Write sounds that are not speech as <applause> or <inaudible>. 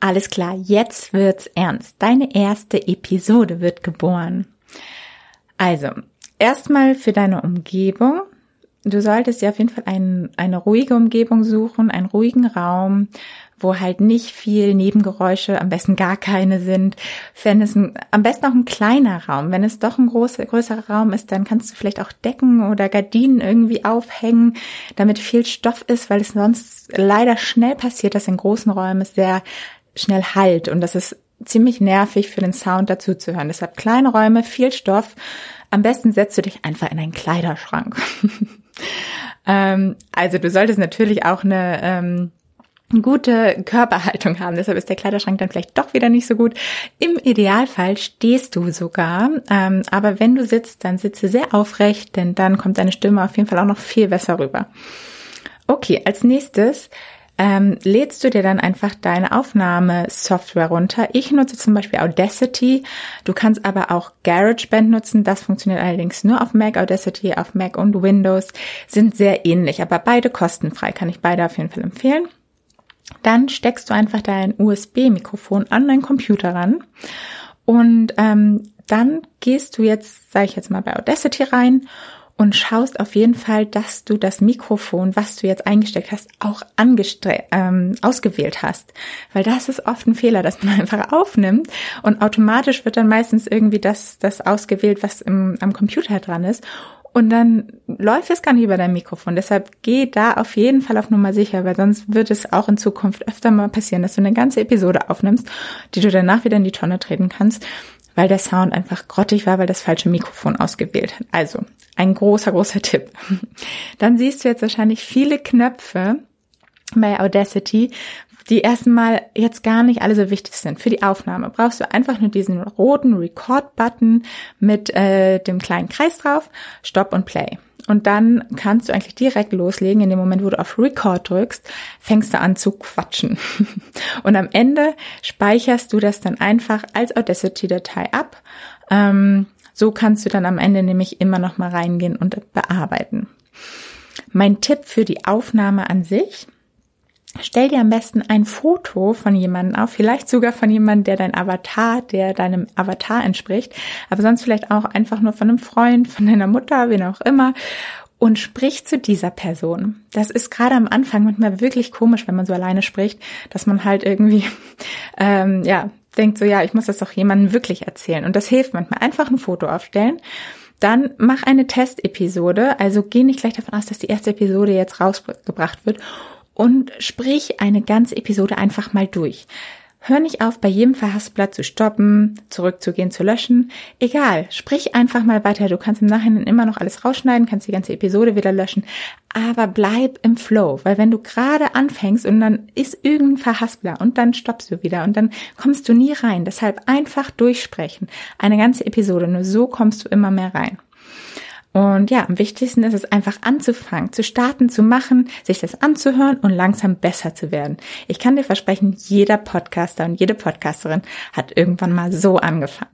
Alles klar, jetzt wird's ernst. Deine erste Episode wird geboren. Also, erstmal für deine Umgebung. Du solltest dir auf jeden Fall ein, eine ruhige Umgebung suchen, einen ruhigen Raum, wo halt nicht viel Nebengeräusche, am besten gar keine sind. Wenn es ein, am besten auch ein kleiner Raum. Wenn es doch ein großer, größerer Raum ist, dann kannst du vielleicht auch Decken oder Gardinen irgendwie aufhängen, damit viel Stoff ist, weil es sonst leider schnell passiert, dass in großen Räumen es sehr schnell halt und das ist ziemlich nervig für den Sound dazu zu hören. Deshalb kleine Räume, viel Stoff. Am besten setzt du dich einfach in einen Kleiderschrank. <laughs> ähm, also du solltest natürlich auch eine ähm, gute Körperhaltung haben. Deshalb ist der Kleiderschrank dann vielleicht doch wieder nicht so gut. Im Idealfall stehst du sogar. Ähm, aber wenn du sitzt, dann sitze sehr aufrecht, denn dann kommt deine Stimme auf jeden Fall auch noch viel besser rüber. Okay, als nächstes ähm, lädst du dir dann einfach deine Aufnahmesoftware runter. Ich nutze zum Beispiel Audacity. Du kannst aber auch GarageBand nutzen. Das funktioniert allerdings nur auf Mac. Audacity auf Mac und Windows sind sehr ähnlich, aber beide kostenfrei. Kann ich beide auf jeden Fall empfehlen. Dann steckst du einfach dein USB-Mikrofon an deinen Computer ran und ähm, dann gehst du jetzt, sage ich jetzt mal, bei Audacity rein und schaust auf jeden Fall, dass du das Mikrofon, was du jetzt eingesteckt hast, auch ähm, ausgewählt hast. Weil das ist oft ein Fehler, dass man <laughs> einfach aufnimmt und automatisch wird dann meistens irgendwie das, das ausgewählt, was im, am Computer dran ist. Und dann läuft es gar nicht über dein Mikrofon. Deshalb geh da auf jeden Fall auf Nummer sicher, weil sonst wird es auch in Zukunft öfter mal passieren, dass du eine ganze Episode aufnimmst, die du danach wieder in die Tonne treten kannst, weil der Sound einfach grottig war, weil das falsche Mikrofon ausgewählt hat. Also ein großer, großer Tipp. Dann siehst du jetzt wahrscheinlich viele Knöpfe bei Audacity, die erstmal jetzt gar nicht alle so wichtig sind. Für die Aufnahme brauchst du einfach nur diesen roten Record-Button mit äh, dem kleinen Kreis drauf, Stop und Play. Und dann kannst du eigentlich direkt loslegen. In dem Moment, wo du auf Record drückst, fängst du an zu quatschen. <laughs> Und am Ende speicherst du das dann einfach als Audacity-Datei ab. Ähm, so kannst du dann am Ende nämlich immer noch mal reingehen und bearbeiten. Mein Tipp für die Aufnahme an sich, stell dir am besten ein Foto von jemandem auf, vielleicht sogar von jemandem, der dein Avatar, der deinem Avatar entspricht, aber sonst vielleicht auch einfach nur von einem Freund, von deiner Mutter, wen auch immer und sprich zu dieser Person. Das ist gerade am Anfang manchmal wirklich komisch, wenn man so alleine spricht, dass man halt irgendwie <laughs> ähm, ja denkt so, ja, ich muss das doch jemandem wirklich erzählen. Und das hilft manchmal. Einfach ein Foto aufstellen. Dann mach eine Testepisode. Also geh nicht gleich davon aus, dass die erste Episode jetzt rausgebracht wird. Und sprich eine ganze Episode einfach mal durch. Hör nicht auf, bei jedem Verhaspler zu stoppen, zurückzugehen, zu löschen. Egal, sprich einfach mal weiter. Du kannst im Nachhinein immer noch alles rausschneiden, kannst die ganze Episode wieder löschen. Aber bleib im Flow, weil wenn du gerade anfängst und dann ist irgendein Verhaspler und dann stoppst du wieder und dann kommst du nie rein. Deshalb einfach durchsprechen. Eine ganze Episode, nur so kommst du immer mehr rein. Und ja, am wichtigsten ist es einfach anzufangen, zu starten, zu machen, sich das anzuhören und langsam besser zu werden. Ich kann dir versprechen, jeder Podcaster und jede Podcasterin hat irgendwann mal so angefangen.